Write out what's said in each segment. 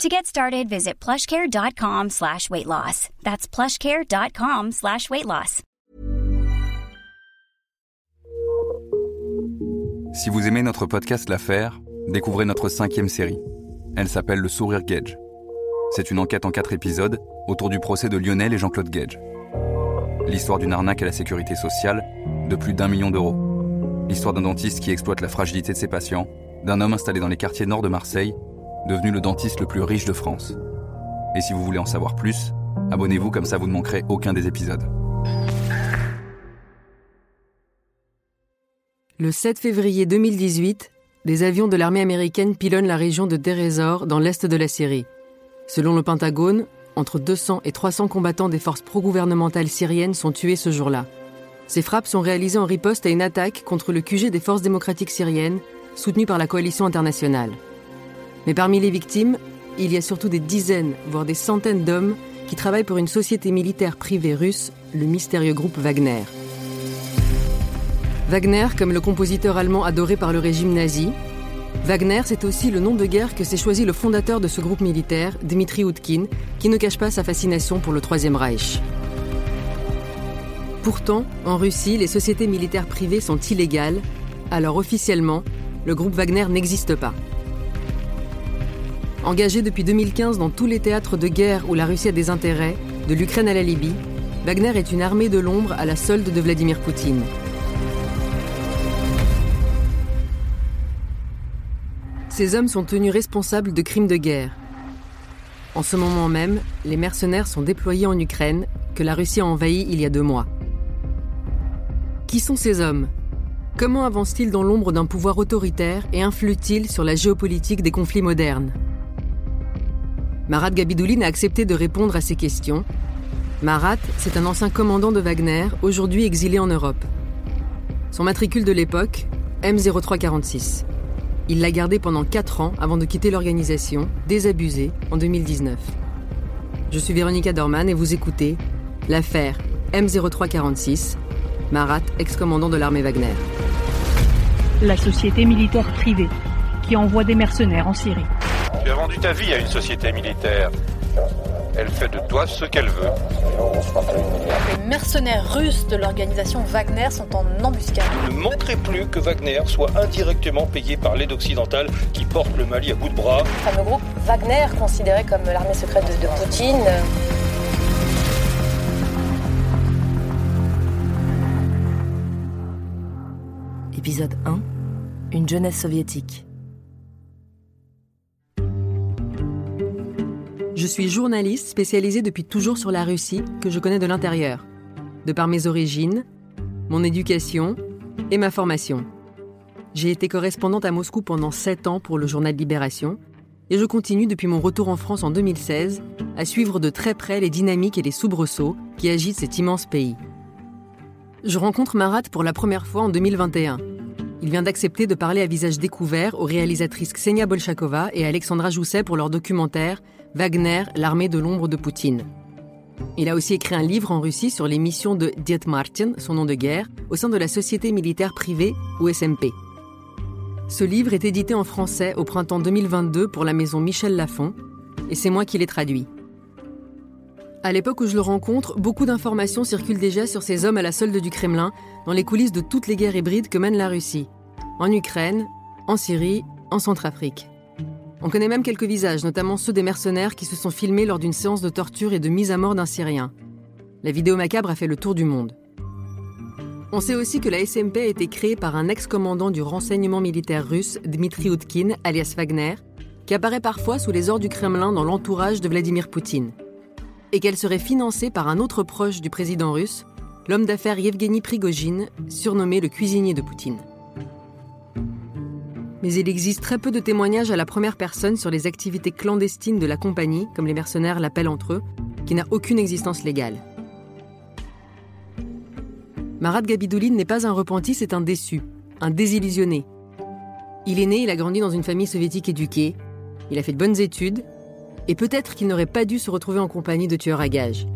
To get started, visit plushcare.com slash weight loss. That's plushcare.com slash weight loss. Si vous aimez notre podcast L'Affaire, découvrez notre cinquième série. Elle s'appelle Le Sourire Gage. C'est une enquête en quatre épisodes autour du procès de Lionel et Jean-Claude Gage. L'histoire d'une arnaque à la sécurité sociale de plus d'un million d'euros. L'histoire d'un dentiste qui exploite la fragilité de ses patients, d'un homme installé dans les quartiers nord de Marseille, devenu le dentiste le plus riche de France. Et si vous voulez en savoir plus, abonnez-vous comme ça vous ne manquerez aucun des épisodes. Le 7 février 2018, des avions de l'armée américaine pilonnent la région de Deir ez-Zor dans l'est de la Syrie. Selon le Pentagone, entre 200 et 300 combattants des forces pro-gouvernementales syriennes sont tués ce jour-là. Ces frappes sont réalisées en riposte à une attaque contre le QG des forces démocratiques syriennes, soutenues par la coalition internationale. Mais parmi les victimes, il y a surtout des dizaines, voire des centaines d'hommes qui travaillent pour une société militaire privée russe, le mystérieux groupe Wagner. Wagner, comme le compositeur allemand adoré par le régime nazi, Wagner, c'est aussi le nom de guerre que s'est choisi le fondateur de ce groupe militaire, Dmitri Utkin, qui ne cache pas sa fascination pour le Troisième Reich. Pourtant, en Russie, les sociétés militaires privées sont illégales, alors officiellement, le groupe Wagner n'existe pas. Engagé depuis 2015 dans tous les théâtres de guerre où la Russie a des intérêts, de l'Ukraine à la Libye, Wagner est une armée de l'ombre à la solde de Vladimir Poutine. Ces hommes sont tenus responsables de crimes de guerre. En ce moment même, les mercenaires sont déployés en Ukraine, que la Russie a envahi il y a deux mois. Qui sont ces hommes? Comment avancent-ils dans l'ombre d'un pouvoir autoritaire et influent-ils sur la géopolitique des conflits modernes? Marat Gabidouline a accepté de répondre à ces questions. Marat, c'est un ancien commandant de Wagner, aujourd'hui exilé en Europe. Son matricule de l'époque, M0346. Il l'a gardé pendant 4 ans avant de quitter l'organisation, désabusée, en 2019. Je suis Véronica Dorman et vous écoutez l'affaire M0346, Marat, ex-commandant de l'armée Wagner. La société militaire privée qui envoie des mercenaires en Syrie. Tu as vendu ta vie à une société militaire. Elle fait de toi ce qu'elle veut. Les mercenaires russes de l'organisation Wagner sont en embuscade. Il ne manquerait plus que Wagner soit indirectement payé par l'aide occidentale qui porte le Mali à bout de bras. Le fameux groupe Wagner, considéré comme l'armée secrète de, de Poutine. Épisode 1 Une jeunesse soviétique. Je suis journaliste spécialisée depuis toujours sur la Russie, que je connais de l'intérieur, de par mes origines, mon éducation et ma formation. J'ai été correspondante à Moscou pendant 7 ans pour le journal Libération, et je continue depuis mon retour en France en 2016 à suivre de très près les dynamiques et les soubresauts qui agitent cet immense pays. Je rencontre Marat pour la première fois en 2021. Il vient d'accepter de parler à visage découvert aux réalisatrices Ksenia Bolchakova et Alexandra Jousset pour leur documentaire Wagner, l'armée de l'ombre de Poutine. Il a aussi écrit un livre en Russie sur les missions de Diet Martin, son nom de guerre, au sein de la société militaire privée ou SMP. Ce livre est édité en français au printemps 2022 pour la maison Michel Lafon, et c'est moi qui l'ai traduit. À l'époque où je le rencontre, beaucoup d'informations circulent déjà sur ces hommes à la solde du Kremlin, dans les coulisses de toutes les guerres hybrides que mène la Russie. En Ukraine, en Syrie, en Centrafrique. On connaît même quelques visages, notamment ceux des mercenaires qui se sont filmés lors d'une séance de torture et de mise à mort d'un Syrien. La vidéo macabre a fait le tour du monde. On sait aussi que la SMP a été créée par un ex-commandant du renseignement militaire russe, Dmitri Utkin, alias Wagner, qui apparaît parfois sous les ordres du Kremlin dans l'entourage de Vladimir Poutine et qu'elle serait financée par un autre proche du président russe, l'homme d'affaires Yevgeny Prigogine, surnommé le cuisinier de Poutine. Mais il existe très peu de témoignages à la première personne sur les activités clandestines de la compagnie, comme les mercenaires l'appellent entre eux, qui n'a aucune existence légale. Marat Gabidouline n'est pas un repenti, c'est un déçu, un désillusionné. Il est né, il a grandi dans une famille soviétique éduquée, il a fait de bonnes études, et peut-être qu'il n'aurait pas dû se retrouver en compagnie de tueurs à gages.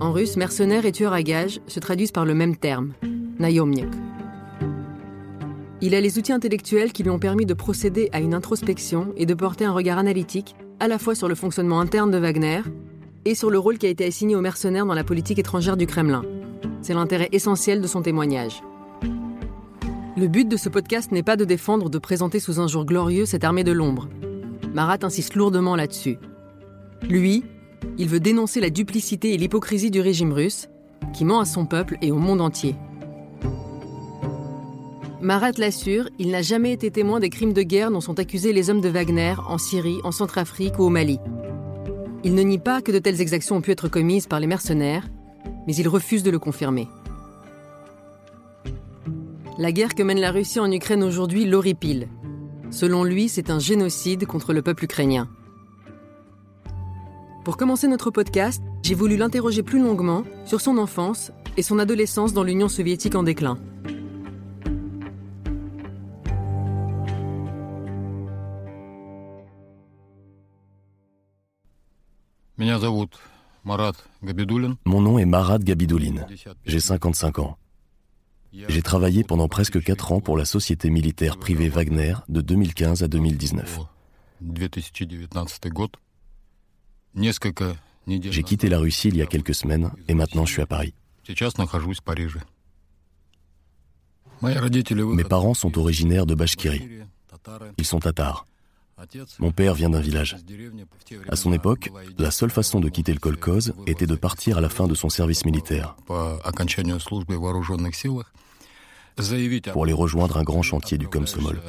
En russe, mercenaires et tueurs à gages se traduisent par le même terme, nayomnik. Il a les outils intellectuels qui lui ont permis de procéder à une introspection et de porter un regard analytique à la fois sur le fonctionnement interne de Wagner et sur le rôle qui a été assigné aux mercenaires dans la politique étrangère du Kremlin. C'est l'intérêt essentiel de son témoignage. Le but de ce podcast n'est pas de défendre ou de présenter sous un jour glorieux cette armée de l'ombre. Marat insiste lourdement là-dessus. Lui, il veut dénoncer la duplicité et l'hypocrisie du régime russe, qui ment à son peuple et au monde entier. Marat l'assure, il n'a jamais été témoin des crimes de guerre dont sont accusés les hommes de Wagner en Syrie, en Centrafrique ou au Mali. Il ne nie pas que de telles exactions ont pu être commises par les mercenaires, mais il refuse de le confirmer. La guerre que mène la Russie en Ukraine aujourd'hui l'horripile. Selon lui, c'est un génocide contre le peuple ukrainien. Pour commencer notre podcast, j'ai voulu l'interroger plus longuement sur son enfance et son adolescence dans l'Union soviétique en déclin. Mon nom est Marat Gabidouline. J'ai 55 ans. J'ai travaillé pendant presque 4 ans pour la société militaire privée Wagner de 2015 à 2019. J'ai quitté la Russie il y a quelques semaines et maintenant je suis à Paris. Mes parents sont originaires de Bachkirie. Ils sont tatars. Mon père vient d'un village. À son époque, la seule façon de quitter le kolkhoz était de partir à la fin de son service militaire pour aller rejoindre un grand chantier du Komsomol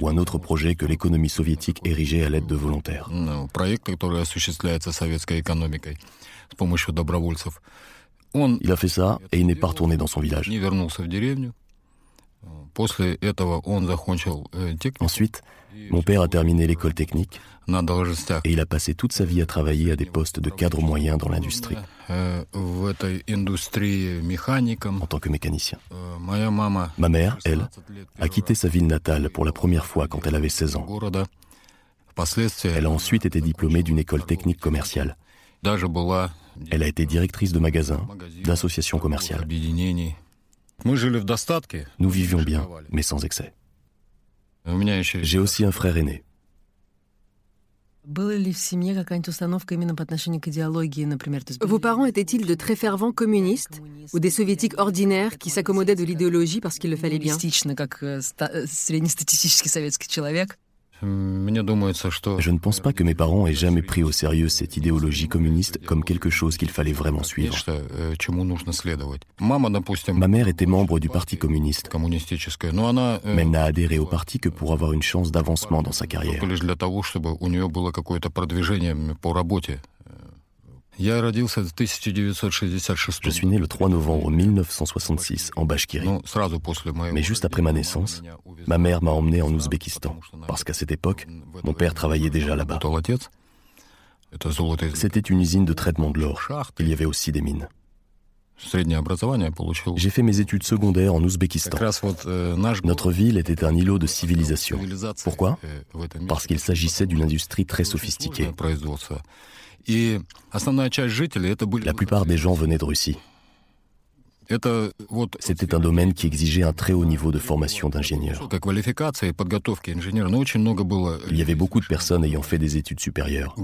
ou un autre projet que l'économie soviétique érigeait à l'aide de volontaires. Il a fait ça et il n'est pas retourné dans son village. Ensuite, mon père a terminé l'école technique et il a passé toute sa vie à travailler à des postes de cadre moyen dans l'industrie, en tant que mécanicien. Ma mère, elle, a quitté sa ville natale pour la première fois quand elle avait 16 ans. Elle a ensuite été diplômée d'une école technique commerciale. Elle a été directrice de magasin, d'association commerciale. Nous vivions bien, mais sans excès. J'ai aussi un frère aîné. Vos parents étaient-ils de très fervents communistes ou des soviétiques ordinaires qui s'accommodaient de l'idéologie parce qu'il le fallait bien? Je ne pense pas que mes parents aient jamais pris au sérieux cette idéologie communiste comme quelque chose qu'il fallait vraiment suivre. Ma mère était membre du Parti communiste, mais elle n'a adhéré au parti que pour avoir une chance d'avancement dans sa carrière. Je suis né le 3 novembre 1966 en Bachkirie. Mais juste après ma naissance, ma mère m'a emmené en Ouzbékistan, parce qu'à cette époque, mon père travaillait déjà là-bas. C'était une usine de traitement de l'or. Il y avait aussi des mines. J'ai fait mes études secondaires en Ouzbékistan. Notre ville était un îlot de civilisation. Pourquoi? Parce qu'il s'agissait d'une industrie très sophistiquée. La plupart des gens venaient de Russie. C'était un domaine qui exigeait un très haut niveau de formation d'ingénieur. Il y avait beaucoup de personnes ayant fait des études supérieures.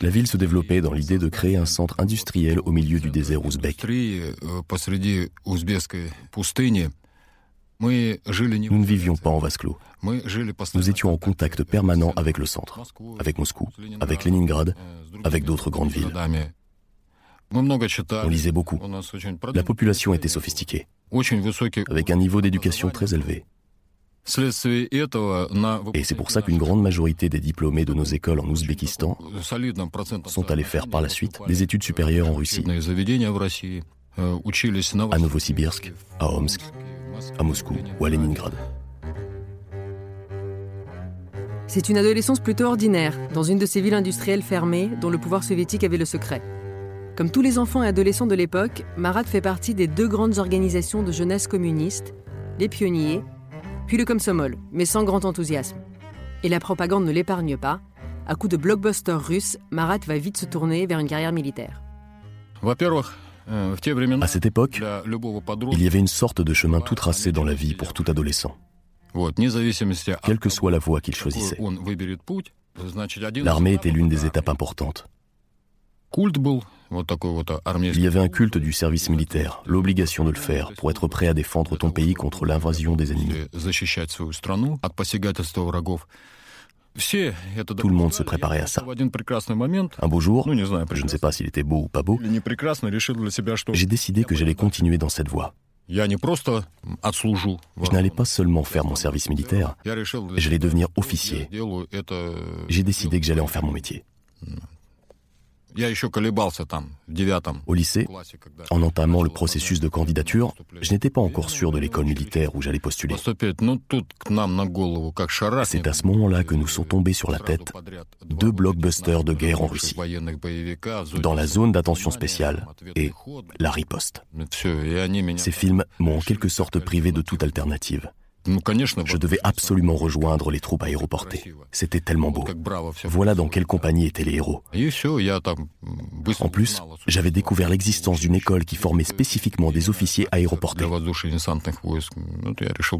La ville se développait dans l'idée de créer un centre industriel au milieu du désert ouzbek. Nous ne vivions pas en vase clos. Nous étions en contact permanent avec le centre, avec Moscou, avec Leningrad, avec d'autres grandes villes. On lisait beaucoup. La population était sophistiquée, avec un niveau d'éducation très élevé. Et c'est pour ça qu'une grande majorité des diplômés de nos écoles en Ouzbékistan sont allés faire par la suite des études supérieures en Russie, à Novosibirsk, à Omsk, à Moscou ou à Leningrad. C'est une adolescence plutôt ordinaire, dans une de ces villes industrielles fermées dont le pouvoir soviétique avait le secret. Comme tous les enfants et adolescents de l'époque, Marat fait partie des deux grandes organisations de jeunesse communiste, les pionniers, puis le Komsomol, mais sans grand enthousiasme. Et la propagande ne l'épargne pas. À coup de blockbuster russe, Marat va vite se tourner vers une carrière militaire. À cette époque, il y avait une sorte de chemin tout tracé dans la vie pour tout adolescent. Quelle que soit la voie qu'il choisissait. L'armée était l'une des étapes importantes. Il y avait un culte du service militaire, l'obligation de le faire pour être prêt à défendre ton pays contre l'invasion des ennemis. Tout le monde se préparait à ça. Un beau jour, je ne sais pas s'il était beau ou pas beau, j'ai décidé que j'allais continuer dans cette voie. Je n'allais pas seulement faire mon service militaire, j'allais devenir officier. J'ai décidé que j'allais en faire mon métier. Au lycée, en entamant le processus de candidature, je n'étais pas encore sûr de l'école militaire où j'allais postuler. C'est à ce moment-là que nous sont tombés sur la tête deux blockbusters de guerre en Russie, dans la zone d'attention spéciale et La Riposte. Ces films m'ont en quelque sorte privé de toute alternative. Je devais absolument rejoindre les troupes aéroportées. C'était tellement beau. Voilà dans quelle compagnie étaient les héros. En plus, j'avais découvert l'existence d'une école qui formait spécifiquement des officiers aéroportés.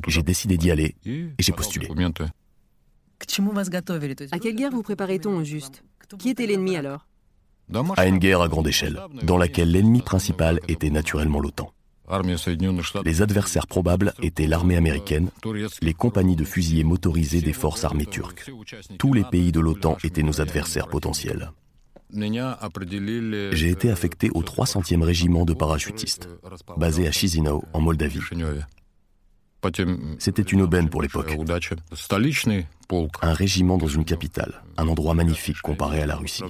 J'ai décidé d'y aller et j'ai postulé. À quelle guerre vous préparait-on au juste? Qui était l'ennemi alors? À une guerre à grande échelle, dans laquelle l'ennemi principal était naturellement l'OTAN. Les adversaires probables étaient l'armée américaine, les compagnies de fusiliers motorisés des forces armées turques. Tous les pays de l'OTAN étaient nos adversaires potentiels. J'ai été affecté au 300e régiment de parachutistes, basé à Chisinau, en Moldavie. C'était une aubaine pour l'époque. Un régiment dans une capitale, un endroit magnifique comparé à la Russie.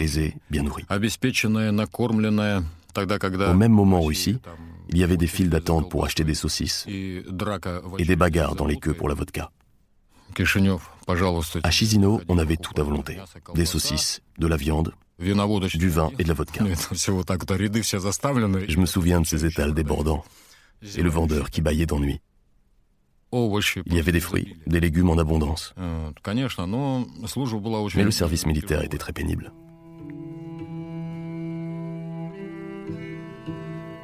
Aisé, bien nourri. Au même moment en Russie, il y avait des files d'attente pour acheter des saucisses et des bagarres dans les queues pour la vodka. À Chisinau, on avait tout à volonté. Des saucisses, de la viande, du vin et de la vodka. Je me souviens de ces étals débordants et le vendeur qui baillait d'ennui. Il y avait des fruits, des légumes en abondance. Mais le service militaire était très pénible.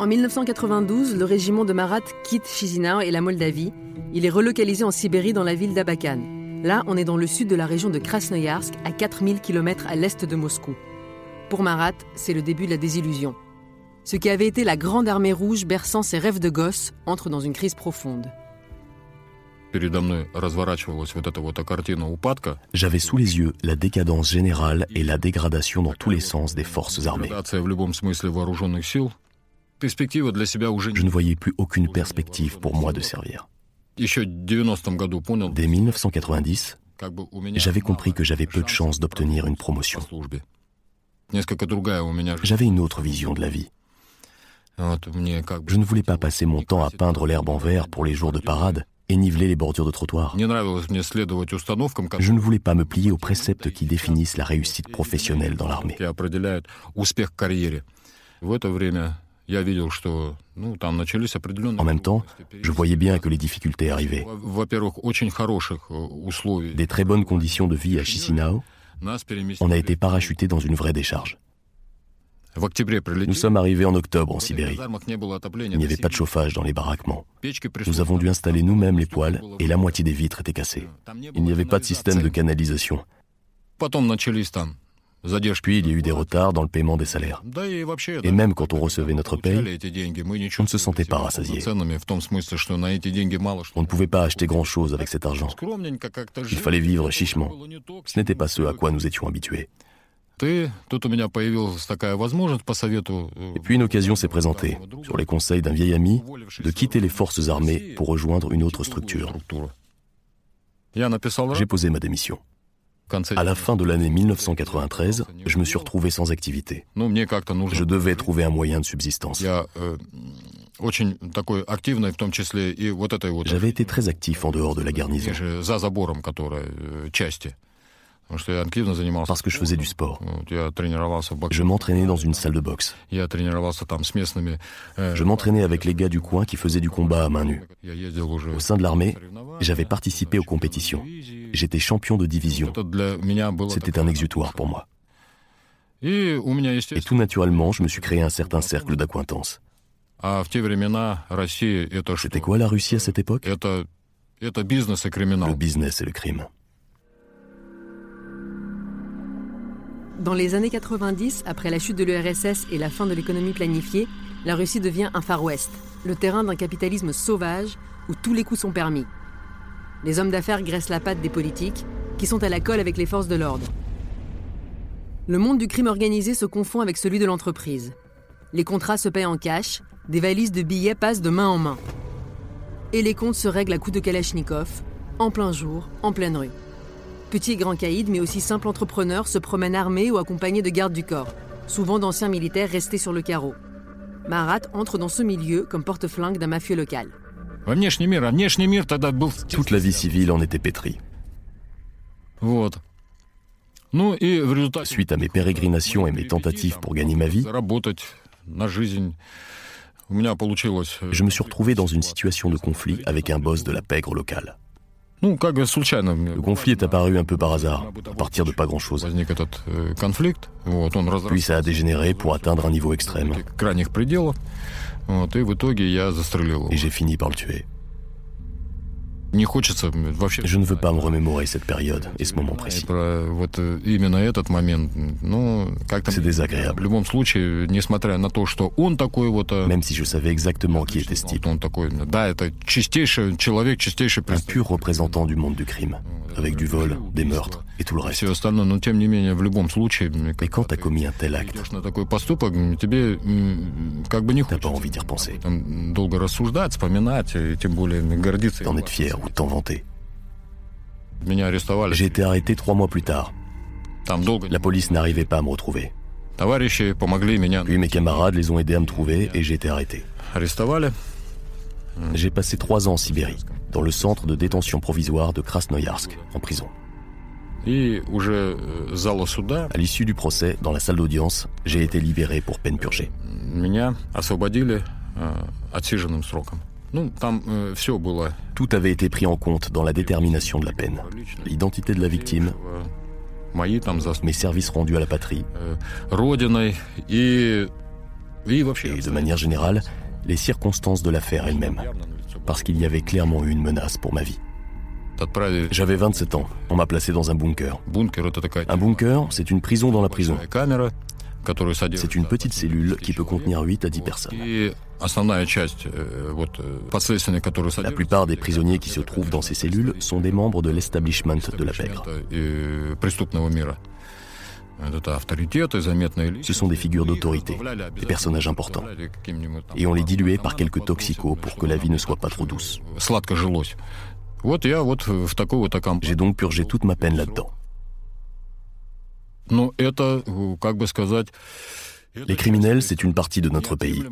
En 1992, le régiment de Marat quitte Chisinau et la Moldavie. Il est relocalisé en Sibérie dans la ville d'Abakan. Là, on est dans le sud de la région de Krasnoyarsk, à 4000 km à l'est de Moscou. Pour Marat, c'est le début de la désillusion. Ce qui avait été la grande armée rouge berçant ses rêves de gosse entre dans une crise profonde. J'avais sous les yeux la décadence générale et la dégradation dans tous les sens des forces armées. Je ne voyais plus aucune perspective pour moi de servir. Dès 1990, j'avais compris que j'avais peu de chances d'obtenir une promotion. J'avais une autre vision de la vie. Je ne voulais pas passer mon temps à peindre l'herbe en vert pour les jours de parade et niveler les bordures de trottoir. Je ne voulais pas me plier aux préceptes qui définissent la réussite professionnelle dans l'armée. En même temps, je voyais bien que les difficultés arrivaient. Des très bonnes conditions de vie à Chisinau, on a été parachuté dans une vraie décharge. Nous sommes arrivés en octobre en Sibérie. Il n'y avait pas de chauffage dans les baraquements. Nous avons dû installer nous-mêmes les poêles et la moitié des vitres étaient cassées. Il n'y avait pas de système de canalisation. Puis il y a eu des retards dans le paiement des salaires. Et même quand on recevait notre paye, on ne se sentait pas rassasié. On ne pouvait pas acheter grand-chose avec cet argent. Il fallait vivre chichement. Ce n'était pas ce à quoi nous étions habitués. Et puis une occasion s'est présentée, sur les conseils d'un vieil ami, de quitter les forces armées pour rejoindre une autre structure. J'ai posé ma démission. À la fin de l'année 1993, je me suis retrouvé sans activité. Je devais trouver un moyen de subsistance. J'avais été très actif en dehors de la garnison. Parce que je faisais du sport. Je m'entraînais dans une salle de boxe. Je m'entraînais avec les gars du coin qui faisaient du combat à main nue. Au sein de l'armée, j'avais participé aux compétitions. J'étais champion de division. C'était un exutoire pour moi. Et tout naturellement, je me suis créé un certain cercle d'acquaintances. C'était quoi la Russie à cette époque? Le business et le crime. Dans les années 90, après la chute de l'URSS et la fin de l'économie planifiée, la Russie devient un Far West, le terrain d'un capitalisme sauvage où tous les coups sont permis. Les hommes d'affaires graissent la patte des politiques, qui sont à la colle avec les forces de l'ordre. Le monde du crime organisé se confond avec celui de l'entreprise. Les contrats se paient en cash, des valises de billets passent de main en main. Et les comptes se règlent à coups de Kalachnikov, en plein jour, en pleine rue. Petits et grands caïds, mais aussi simples entrepreneurs, se promènent armés ou accompagnés de gardes du corps, souvent d'anciens militaires restés sur le carreau. Marat entre dans ce milieu comme porte-flingue d'un mafieux local. Toute la vie civile en était pétrie. Suite à mes pérégrinations et mes tentatives pour gagner ma vie, je me suis retrouvé dans une situation de conflit avec un boss de la pègre locale. Le conflit est apparu un peu par hasard, à partir de pas grand-chose. Puis ça a dégénéré pour atteindre un niveau extrême. Et j'ai fini par le tuer. Je ne veux pas me remémorer cette période et ce moment précis. C'est désagréable. Même si je savais exactement qui était ce type. Un pur représentant du monde du crime, avec du vol, des meurtres et tout le reste. Mais quand t'as commis un tel acte, t'as pas envie d'y repenser. D'en être fier ou t'en vanter. J'ai été arrêté trois mois plus tard. La police n'arrivait pas à me retrouver. Puis mes camarades les ont aidés à me trouver et j'ai été arrêté. J'ai passé trois ans en Sibérie, dans le centre de détention provisoire de Krasnoyarsk, en prison. À l'issue du procès, dans la salle d'audience, j'ai été libéré pour peine purgée. Э, Tout avait été pris en compte dans la détermination de la peine. L'identité de la victime, mes services rendus à la patrie, et de manière générale, les circonstances de l'affaire elle-même, parce qu'il y avait clairement eu une menace pour ma vie. J'avais 27 ans, on m'a placé dans un bunker. Un bunker, c'est une prison dans la prison. C'est une petite cellule qui peut contenir 8 à 10 personnes. La plupart des prisonniers qui se trouvent dans ces cellules sont des membres de l'establishment de la pègre. Ce sont des figures d'autorité, des personnages importants. Et on les diluait par quelques toxicos pour que la vie ne soit pas trop douce. J'ai donc purgé toute ma peine là-dedans. Les criminels, c'est une partie de notre pays,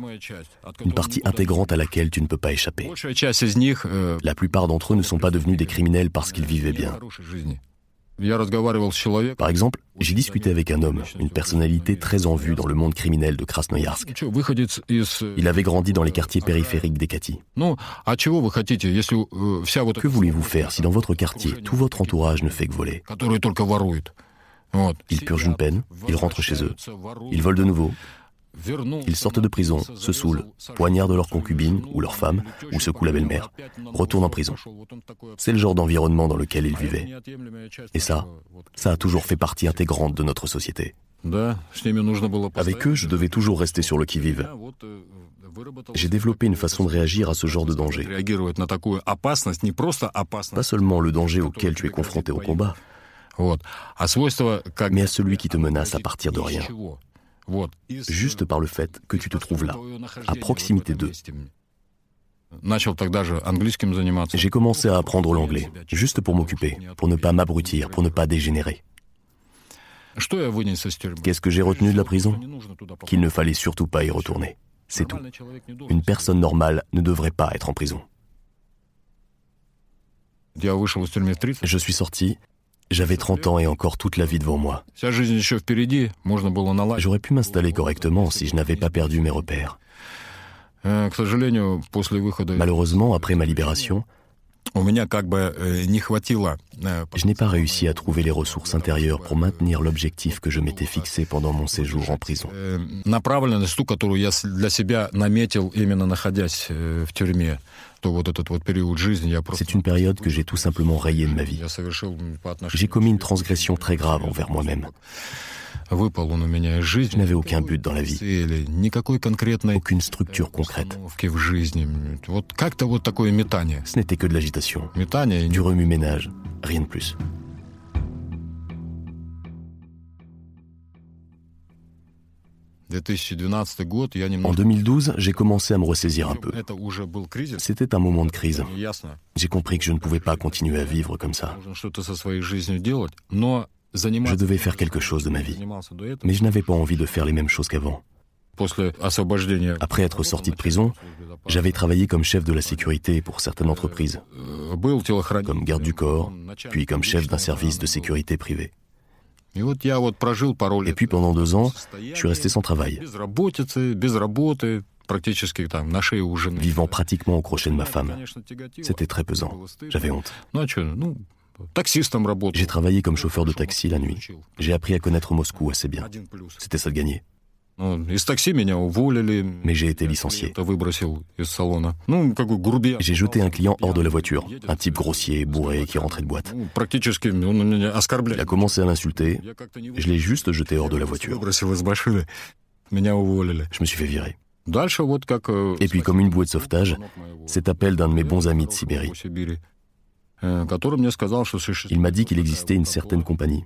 une partie intégrante à laquelle tu ne peux pas échapper. La plupart d'entre eux ne sont pas devenus des criminels parce qu'ils vivaient bien. Par exemple, j'ai discuté avec un homme, une personnalité très en vue dans le monde criminel de Krasnoyarsk. Il avait grandi dans les quartiers périphériques d'Ekati. Que voulez-vous faire si dans votre quartier, tout votre entourage ne fait que voler? Ils purgent une peine, ils rentrent chez eux, ils volent de nouveau, ils sortent de prison, se saoulent, poignardent leur concubine ou leur femme, ou secouent la belle-mère, retournent en prison. C'est le genre d'environnement dans lequel ils vivaient. Et ça, ça a toujours fait partie intégrante de notre société. Avec eux, je devais toujours rester sur le qui-vive. J'ai développé une façon de réagir à ce genre de danger. Pas seulement le danger auquel tu es confronté au combat, mais à celui qui te menace à partir de rien. juste par le fait que tu te trouves là, à proximité d'eux. J'ai commencé à apprendre l'anglais, juste pour m'occuper, pour ne pas m'abrutir, pour ne pas dégénérer. Qu'est-ce que j'ai retenu de la prison? Qu'il ne fallait surtout pas y retourner. C'est tout. Une personne normale ne devrait pas être en prison. Je suis sorti, J'avais 30 ans et encore toute la vie devant moi. J'aurais pu m'installer correctement si je n'avais pas perdu mes repères. Э, Malheureusement, après ma libération, je n'ai pas réussi à trouver les ressources intérieures pour maintenir l'objectif que je m'étais fixé pendant mon séjour en prison. Э, C'est une période que j'ai tout simplement rayée de ma vie. J'ai commis une transgression très grave envers moi-même. Je n'avais aucun but dans la vie, aucune structure concrète. Ce n'était que de l'agitation, du remue-ménage, rien de plus. En 2012, j'ai commencé à me ressaisir un peu. C'était un moment de crise. J'ai compris que je ne pouvais pas continuer à vivre comme ça. Je devais faire quelque chose de ma vie. Mais je n'avais pas envie de faire les mêmes choses qu'avant. Après être sorti de prison, j'avais travaillé comme chef de la sécurité pour certaines entreprises, comme garde du corps, puis comme chef d'un service de sécurité privé. Et puis pendant deux ans, je suis resté sans travail, vivant pratiquement au crochet de ma femme. C'était très pesant. J'avais honte. J'ai travaillé comme chauffeur de taxi la nuit. J'ai appris à connaître Moscou assez bien. C'était ça de gagner. Mais j'ai été licencié. J'ai jeté un client hors de la voiture, un type grossier, bourré, qui rentrait de boîte. Il a commencé à l'insulter. Je l'ai juste jeté hors de la voiture. Je me suis fait virer. Et puis, comme une bouée de sauvetage, cet appel d'un de mes bons amis de Sibérie. Il m'a dit qu'il existait une certaine compagnie.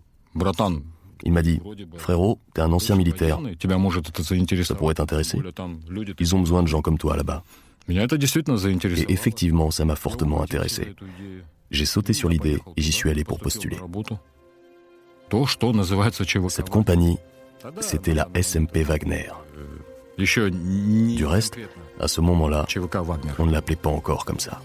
Il m'a dit, frérot, t'es un ancien militaire. Ça pourrait t'intéresser. Ils ont besoin de gens comme toi là-bas. Et effectivement, ça m'a fortement intéressé. J'ai sauté sur l'idée et j'y suis allé pour postuler. Cette compagnie, c'était la SMP Wagner. Du reste, à ce moment-là, on ne l'appelait pas encore comme ça.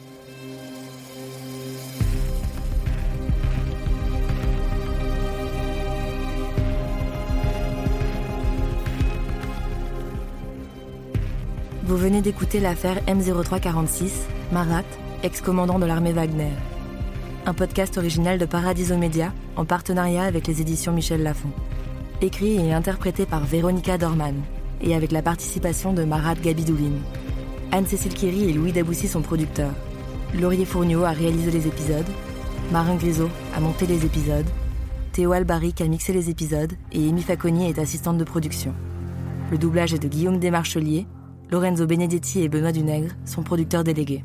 Vous venez d'écouter l'affaire M0346, Marat, ex-commandant de l'armée Wagner. Un podcast original de Paradiso Media en partenariat avec les éditions Michel Lafon. Écrit et interprété par Véronica Dorman et avec la participation de Marat Gabidouline. Anne-Cécile Kiri et Louis Daboussi sont producteurs. Laurier Fourniot a réalisé les épisodes. Marin Grisot a monté les épisodes. Théo Albaric a mixé les épisodes et Amy Faconi est assistante de production. Le doublage est de Guillaume Desmarchelier Lorenzo Benedetti et Benoît Dunègre sont producteurs délégués.